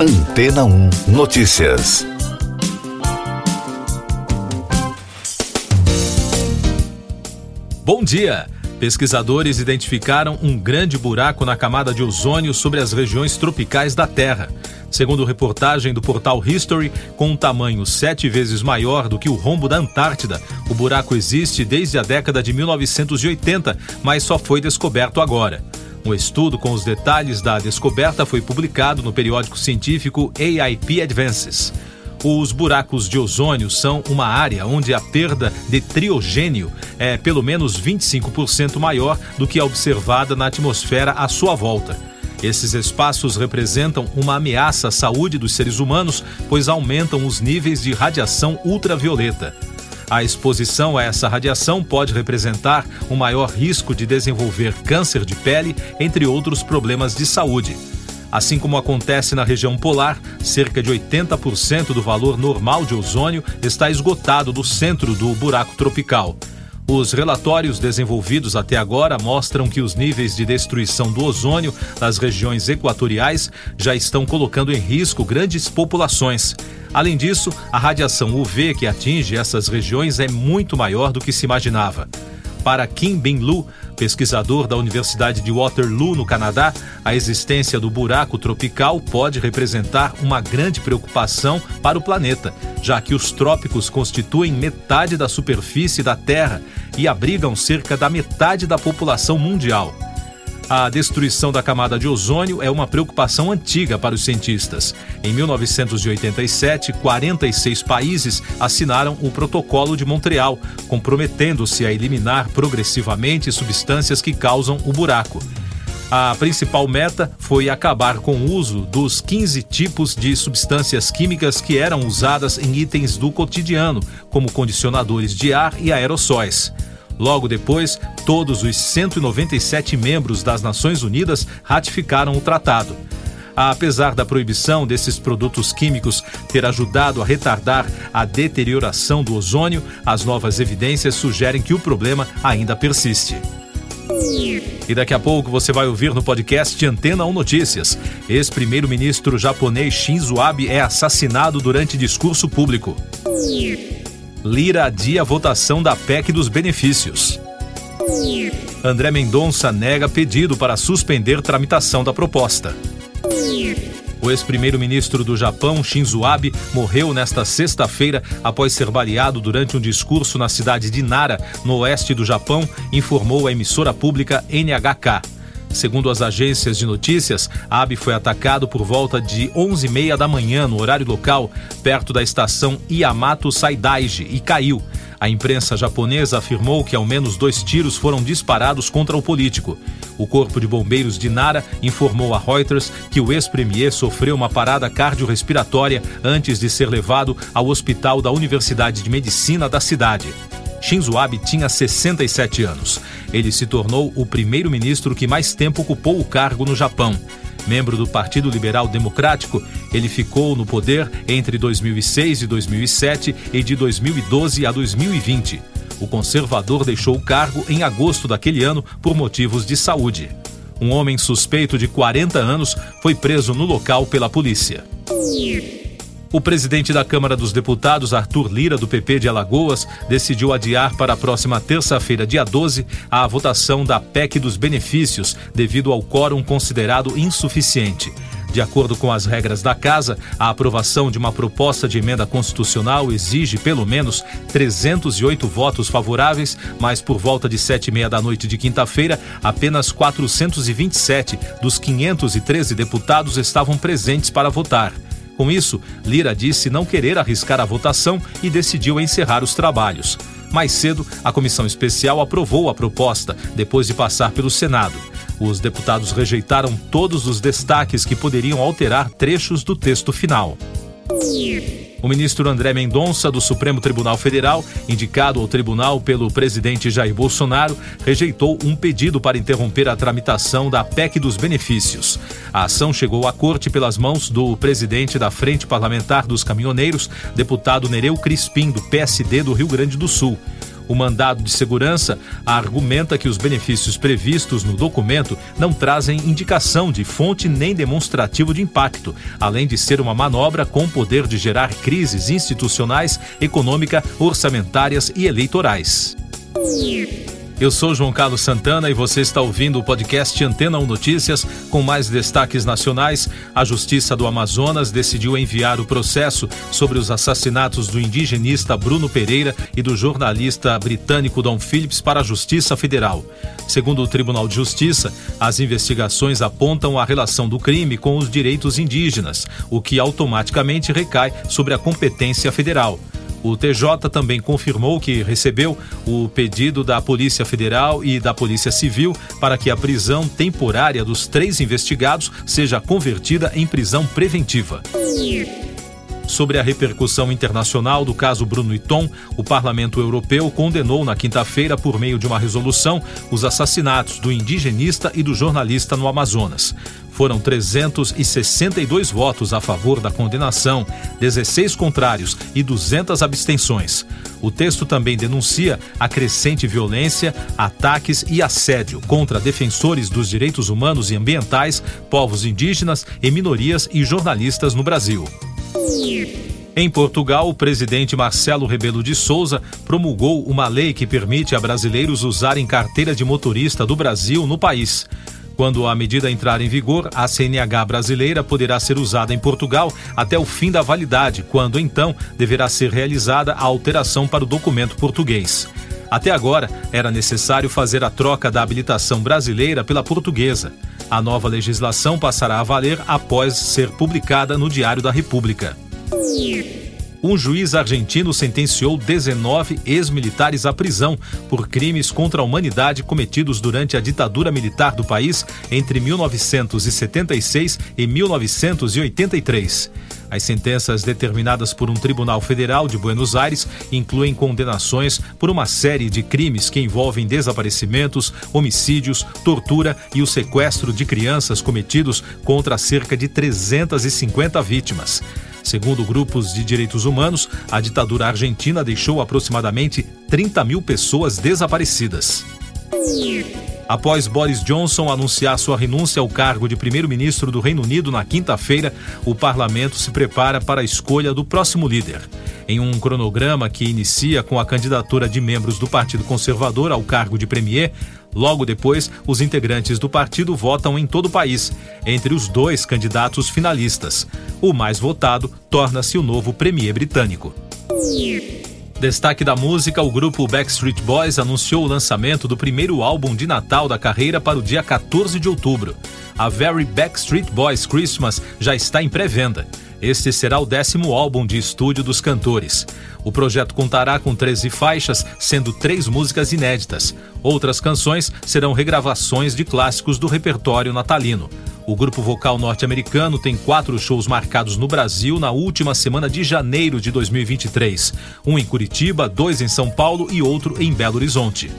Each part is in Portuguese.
Antena 1 Notícias. Bom dia! Pesquisadores identificaram um grande buraco na camada de ozônio sobre as regiões tropicais da Terra. Segundo reportagem do portal History, com um tamanho sete vezes maior do que o rombo da Antártida, o buraco existe desde a década de 1980, mas só foi descoberto agora. Um estudo com os detalhes da descoberta foi publicado no periódico científico AIP Advances. Os buracos de ozônio são uma área onde a perda de triogênio é pelo menos 25% maior do que a observada na atmosfera à sua volta. Esses espaços representam uma ameaça à saúde dos seres humanos, pois aumentam os níveis de radiação ultravioleta. A exposição a essa radiação pode representar um maior risco de desenvolver câncer de pele, entre outros problemas de saúde. Assim como acontece na região polar, cerca de 80% do valor normal de ozônio está esgotado do centro do buraco tropical. Os relatórios desenvolvidos até agora mostram que os níveis de destruição do ozônio nas regiões equatoriais já estão colocando em risco grandes populações. Além disso, a radiação UV que atinge essas regiões é muito maior do que se imaginava. Para Kim Bin-lu, pesquisador da Universidade de Waterloo, no Canadá, a existência do buraco tropical pode representar uma grande preocupação para o planeta, já que os trópicos constituem metade da superfície da Terra e abrigam cerca da metade da população mundial. A destruição da camada de ozônio é uma preocupação antiga para os cientistas. Em 1987, 46 países assinaram o Protocolo de Montreal, comprometendo-se a eliminar progressivamente substâncias que causam o buraco. A principal meta foi acabar com o uso dos 15 tipos de substâncias químicas que eram usadas em itens do cotidiano, como condicionadores de ar e aerossóis. Logo depois, todos os 197 membros das Nações Unidas ratificaram o tratado. Apesar da proibição desses produtos químicos ter ajudado a retardar a deterioração do ozônio, as novas evidências sugerem que o problema ainda persiste. E daqui a pouco você vai ouvir no podcast Antena 1 Notícias. Ex-primeiro-ministro japonês Shinzo Abe é assassinado durante discurso público. Lira adia a votação da PEC dos benefícios. André Mendonça nega pedido para suspender tramitação da proposta. O ex-primeiro-ministro do Japão, Shinzo Abe, morreu nesta sexta-feira após ser baleado durante um discurso na cidade de Nara, no oeste do Japão, informou a emissora pública NHK. Segundo as agências de notícias, Abe foi atacado por volta de 11h30 da manhã no horário local, perto da estação Yamato Saidaiji, e caiu. A imprensa japonesa afirmou que ao menos dois tiros foram disparados contra o político. O Corpo de Bombeiros de Nara informou a Reuters que o ex-premier sofreu uma parada cardiorrespiratória antes de ser levado ao hospital da Universidade de Medicina da cidade. Shinzo Abe tinha 67 anos. Ele se tornou o primeiro-ministro que mais tempo ocupou o cargo no Japão. Membro do Partido Liberal Democrático, ele ficou no poder entre 2006 e 2007 e de 2012 a 2020. O conservador deixou o cargo em agosto daquele ano por motivos de saúde. Um homem suspeito de 40 anos foi preso no local pela polícia. O presidente da Câmara dos Deputados, Arthur Lira, do PP de Alagoas, decidiu adiar para a próxima terça-feira, dia 12, a votação da PEC dos benefícios, devido ao quórum considerado insuficiente. De acordo com as regras da Casa, a aprovação de uma proposta de emenda constitucional exige pelo menos 308 votos favoráveis, mas por volta de sete e meia da noite de quinta-feira, apenas 427 dos 513 deputados estavam presentes para votar. Com isso, Lira disse não querer arriscar a votação e decidiu encerrar os trabalhos. Mais cedo, a comissão especial aprovou a proposta, depois de passar pelo Senado. Os deputados rejeitaram todos os destaques que poderiam alterar trechos do texto final. O ministro André Mendonça, do Supremo Tribunal Federal, indicado ao tribunal pelo presidente Jair Bolsonaro, rejeitou um pedido para interromper a tramitação da PEC dos benefícios. A ação chegou à corte pelas mãos do presidente da Frente Parlamentar dos Caminhoneiros, deputado Nereu Crispim, do PSD do Rio Grande do Sul. O mandado de segurança argumenta que os benefícios previstos no documento não trazem indicação de fonte nem demonstrativo de impacto, além de ser uma manobra com poder de gerar crises institucionais, econômica, orçamentárias e eleitorais. Eu sou João Carlos Santana e você está ouvindo o podcast Antena 1 Notícias com mais destaques nacionais. A Justiça do Amazonas decidiu enviar o processo sobre os assassinatos do indigenista Bruno Pereira e do jornalista britânico Don Phillips para a Justiça Federal. Segundo o Tribunal de Justiça, as investigações apontam a relação do crime com os direitos indígenas, o que automaticamente recai sobre a competência federal. O TJ também confirmou que recebeu o pedido da Polícia Federal e da Polícia Civil para que a prisão temporária dos três investigados seja convertida em prisão preventiva. Sobre a repercussão internacional do caso Bruno Tom, o Parlamento Europeu condenou na quinta-feira, por meio de uma resolução, os assassinatos do indigenista e do jornalista no Amazonas. Foram 362 votos a favor da condenação, 16 contrários e 200 abstenções. O texto também denuncia a crescente violência, ataques e assédio contra defensores dos direitos humanos e ambientais, povos indígenas e minorias e jornalistas no Brasil. Em Portugal, o presidente Marcelo Rebelo de Souza promulgou uma lei que permite a brasileiros usarem carteira de motorista do Brasil no país. Quando a medida entrar em vigor, a CNH brasileira poderá ser usada em Portugal até o fim da validade, quando então deverá ser realizada a alteração para o documento português. Até agora, era necessário fazer a troca da habilitação brasileira pela portuguesa. A nova legislação passará a valer após ser publicada no Diário da República. Um juiz argentino sentenciou 19 ex-militares à prisão por crimes contra a humanidade cometidos durante a ditadura militar do país entre 1976 e 1983. As sentenças determinadas por um tribunal federal de Buenos Aires incluem condenações por uma série de crimes que envolvem desaparecimentos, homicídios, tortura e o sequestro de crianças cometidos contra cerca de 350 vítimas. Segundo grupos de direitos humanos, a ditadura argentina deixou aproximadamente 30 mil pessoas desaparecidas. Após Boris Johnson anunciar sua renúncia ao cargo de primeiro-ministro do Reino Unido na quinta-feira, o parlamento se prepara para a escolha do próximo líder. Em um cronograma que inicia com a candidatura de membros do Partido Conservador ao cargo de premier, Logo depois, os integrantes do partido votam em todo o país, entre os dois candidatos finalistas. O mais votado torna-se o novo premier britânico. Destaque da música, o grupo Backstreet Boys anunciou o lançamento do primeiro álbum de Natal da carreira para o dia 14 de outubro. A Very Backstreet Boys Christmas já está em pré-venda. Este será o décimo álbum de estúdio dos cantores. O projeto contará com 13 faixas, sendo três músicas inéditas. Outras canções serão regravações de clássicos do repertório natalino. O grupo vocal norte-americano tem quatro shows marcados no Brasil na última semana de janeiro de 2023. Um em Curitiba, dois em São Paulo e outro em Belo Horizonte.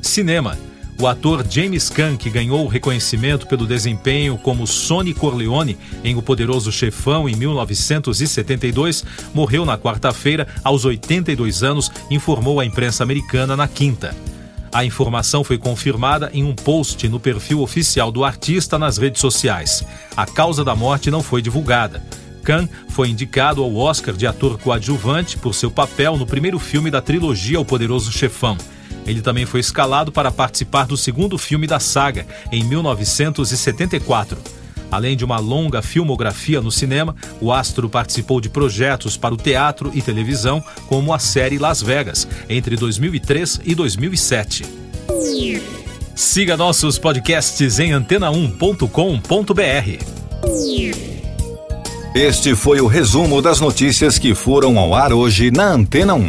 Cinema. O ator James Caan, que ganhou o reconhecimento pelo desempenho como Sonny Corleone em O Poderoso Chefão em 1972, morreu na quarta-feira aos 82 anos, informou a imprensa americana na quinta. A informação foi confirmada em um post no perfil oficial do artista nas redes sociais. A causa da morte não foi divulgada. Khan foi indicado ao Oscar de ator coadjuvante por seu papel no primeiro filme da trilogia O Poderoso Chefão. Ele também foi escalado para participar do segundo filme da saga, em 1974. Além de uma longa filmografia no cinema, o astro participou de projetos para o teatro e televisão, como a série Las Vegas, entre 2003 e 2007. Siga nossos podcasts em antena1.com.br. Este foi o resumo das notícias que foram ao ar hoje na Antena 1.